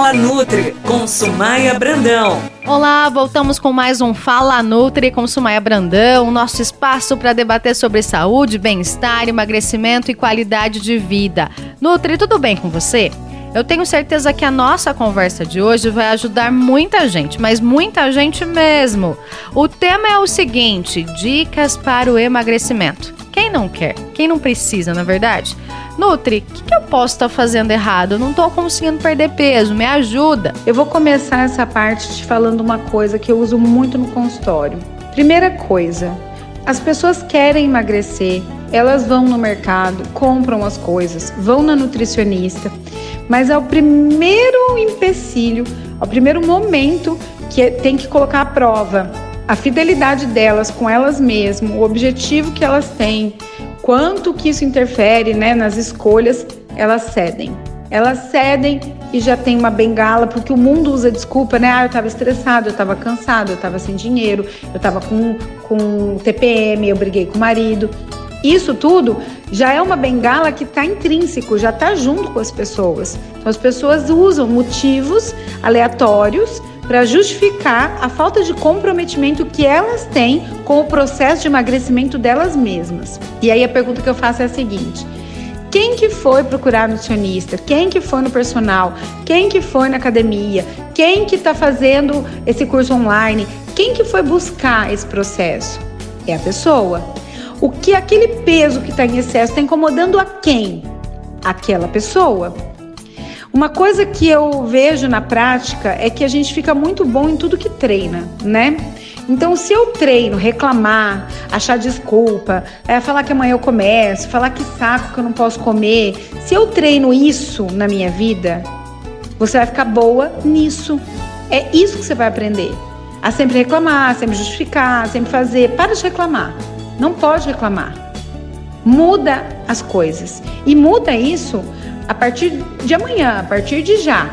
Fala Nutri com Sumaia Brandão. Olá, voltamos com mais um Fala Nutri com Sumaia Brandão, nosso espaço para debater sobre saúde, bem-estar, emagrecimento e qualidade de vida. Nutri, tudo bem com você? Eu tenho certeza que a nossa conversa de hoje vai ajudar muita gente, mas muita gente mesmo. O tema é o seguinte: dicas para o emagrecimento. Quem não quer? Quem não precisa, na é verdade? Nutri, o que, que, eu posso estar tá fazendo errado? Eu não estou conseguindo perder peso, me ajuda. Eu vou começar essa parte te falando uma coisa que eu uso muito no consultório. Primeira coisa, as pessoas querem emagrecer, elas vão no mercado, compram as coisas, vão na nutricionista, mas é o primeiro empecilho, é o primeiro momento que tem que colocar à prova a fidelidade delas com elas mesmas, o objetivo que elas têm, quanto que isso interfere né, nas escolhas, elas cedem. Elas cedem e já tem uma bengala, porque o mundo usa desculpa, né? Ah, eu estava estressado, eu estava cansado, eu estava sem dinheiro, eu estava com, com TPM, eu briguei com o marido. Isso tudo já é uma bengala que está intrínseco, já está junto com as pessoas. Então as pessoas usam motivos aleatórios para justificar a falta de comprometimento que elas têm com o processo de emagrecimento delas mesmas. E aí a pergunta que eu faço é a seguinte: quem que foi procurar nutricionista? Quem que foi no personal? Quem que foi na academia? Quem que está fazendo esse curso online? Quem que foi buscar esse processo? É a pessoa. O que aquele peso que está em excesso está incomodando a quem? Aquela pessoa. Uma coisa que eu vejo na prática é que a gente fica muito bom em tudo que treina, né? Então, se eu treino, reclamar, achar desculpa, é, falar que amanhã eu começo, falar que saco que eu não posso comer, se eu treino isso na minha vida, você vai ficar boa nisso. É isso que você vai aprender. A sempre reclamar, sempre justificar, sempre fazer. Para de reclamar. Não pode reclamar. Muda as coisas. E muda isso a partir de amanhã, a partir de já.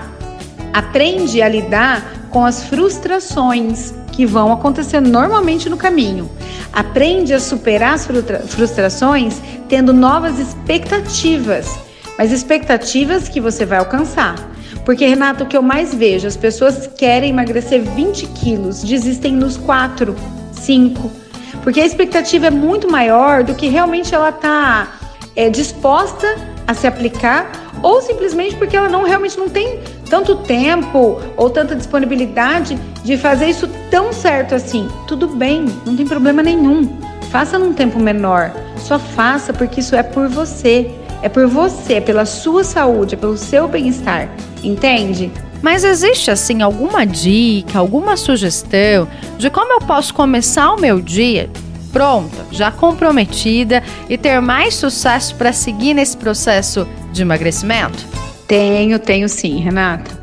Aprende a lidar com as frustrações que vão acontecendo normalmente no caminho. Aprende a superar as frustrações tendo novas expectativas, mas expectativas que você vai alcançar. Porque, Renato, o que eu mais vejo, as pessoas querem emagrecer 20 quilos, desistem nos 4, 5. Porque a expectativa é muito maior do que realmente ela está é, disposta a se aplicar ou simplesmente porque ela não realmente não tem tanto tempo ou tanta disponibilidade de fazer isso tão certo assim. Tudo bem, não tem problema nenhum. Faça num tempo menor. Só faça porque isso é por você. É por você, é pela sua saúde, é pelo seu bem-estar. Entende? Mas existe assim alguma dica, alguma sugestão de como eu posso começar o meu dia pronta, já comprometida e ter mais sucesso para seguir nesse processo de emagrecimento? Tenho, tenho sim, Renata.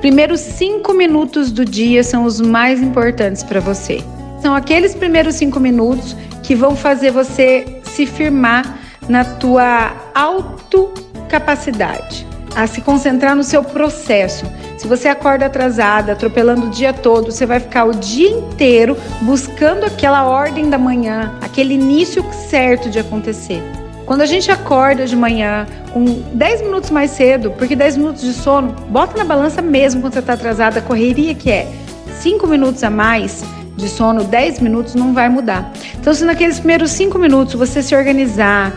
Primeiros cinco minutos do dia são os mais importantes para você. São aqueles primeiros cinco minutos que vão fazer você se firmar na tua autocapacidade, a se concentrar no seu processo. Se você acorda atrasada, atropelando o dia todo, você vai ficar o dia inteiro buscando aquela ordem da manhã, aquele início certo de acontecer. Quando a gente acorda de manhã com 10 minutos mais cedo, porque 10 minutos de sono, bota na balança mesmo quando você está atrasada, a correria que é 5 minutos a mais de sono, 10 minutos não vai mudar. Então, se naqueles primeiros 5 minutos você se organizar,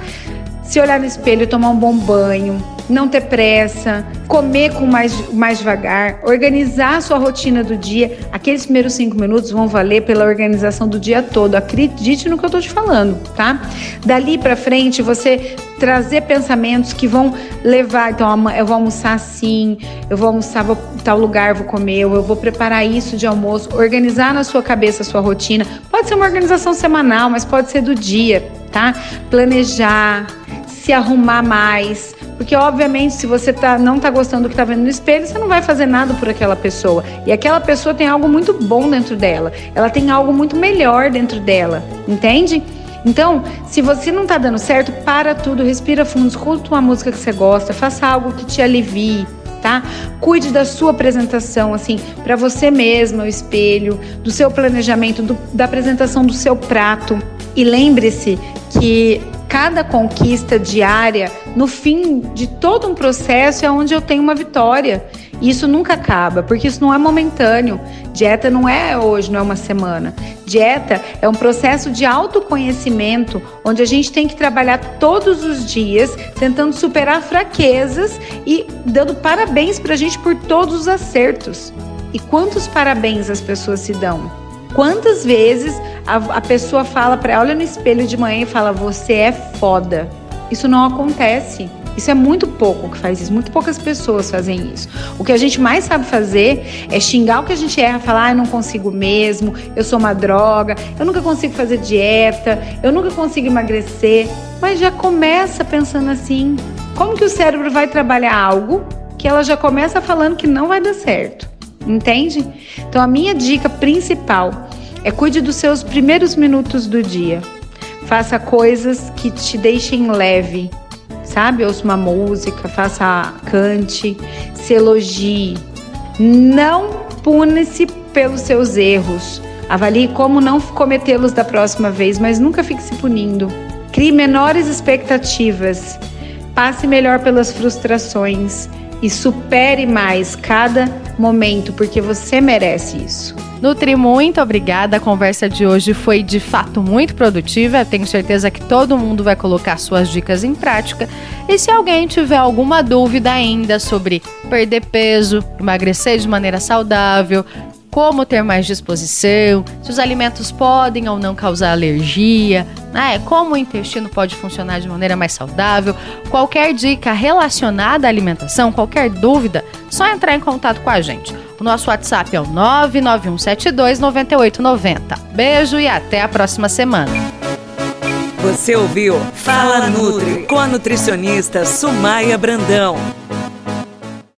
se olhar no espelho, tomar um bom banho, não ter pressa, comer com mais, mais devagar, organizar a sua rotina do dia. Aqueles primeiros cinco minutos vão valer pela organização do dia todo. Acredite no que eu estou te falando, tá? Dali para frente, você trazer pensamentos que vão levar. Então, eu vou almoçar assim, eu vou almoçar vou, tal lugar, vou comer, eu vou preparar isso de almoço. Organizar na sua cabeça a sua rotina. Pode ser uma organização semanal, mas pode ser do dia, tá? Planejar, se arrumar mais porque, obviamente, se você tá, não está gostando do que está vendo no espelho, você não vai fazer nada por aquela pessoa. E aquela pessoa tem algo muito bom dentro dela. Ela tem algo muito melhor dentro dela. Entende? Então, se você não está dando certo, para tudo, respira fundo, escuta uma música que você gosta, faça algo que te alivie, tá? Cuide da sua apresentação, assim, para você mesma, o espelho, do seu planejamento, do, da apresentação do seu prato. E lembre-se que cada conquista diária, no fim de todo um processo, é onde eu tenho uma vitória. E isso nunca acaba, porque isso não é momentâneo. Dieta não é hoje, não é uma semana. Dieta é um processo de autoconhecimento, onde a gente tem que trabalhar todos os dias, tentando superar fraquezas e dando parabéns para a gente por todos os acertos. E quantos parabéns as pessoas se dão? Quantas vezes a, a pessoa fala para olha no espelho de manhã e fala: Você é foda. Isso não acontece. Isso é muito pouco que faz isso, muito poucas pessoas fazem isso. O que a gente mais sabe fazer é xingar o que a gente erra, falar, ah, eu não consigo mesmo, eu sou uma droga, eu nunca consigo fazer dieta, eu nunca consigo emagrecer. Mas já começa pensando assim: como que o cérebro vai trabalhar algo que ela já começa falando que não vai dar certo? Entende? Então a minha dica principal é cuide dos seus primeiros minutos do dia. Faça coisas que te deixem leve, sabe? Ouça uma música, faça cante, se elogie. Não pune-se pelos seus erros. Avalie como não cometê-los da próxima vez, mas nunca fique se punindo. Crie menores expectativas. Passe melhor pelas frustrações e supere mais cada momento, porque você merece isso. Nutri, muito obrigada. A conversa de hoje foi de fato muito produtiva. Tenho certeza que todo mundo vai colocar suas dicas em prática. E se alguém tiver alguma dúvida ainda sobre perder peso, emagrecer de maneira saudável, como ter mais disposição, se os alimentos podem ou não causar alergia, né? como o intestino pode funcionar de maneira mais saudável. Qualquer dica relacionada à alimentação, qualquer dúvida, só entrar em contato com a gente. Nosso WhatsApp é o 991729890. Beijo e até a próxima semana. Você ouviu Fala Nutri com a nutricionista Sumaia Brandão.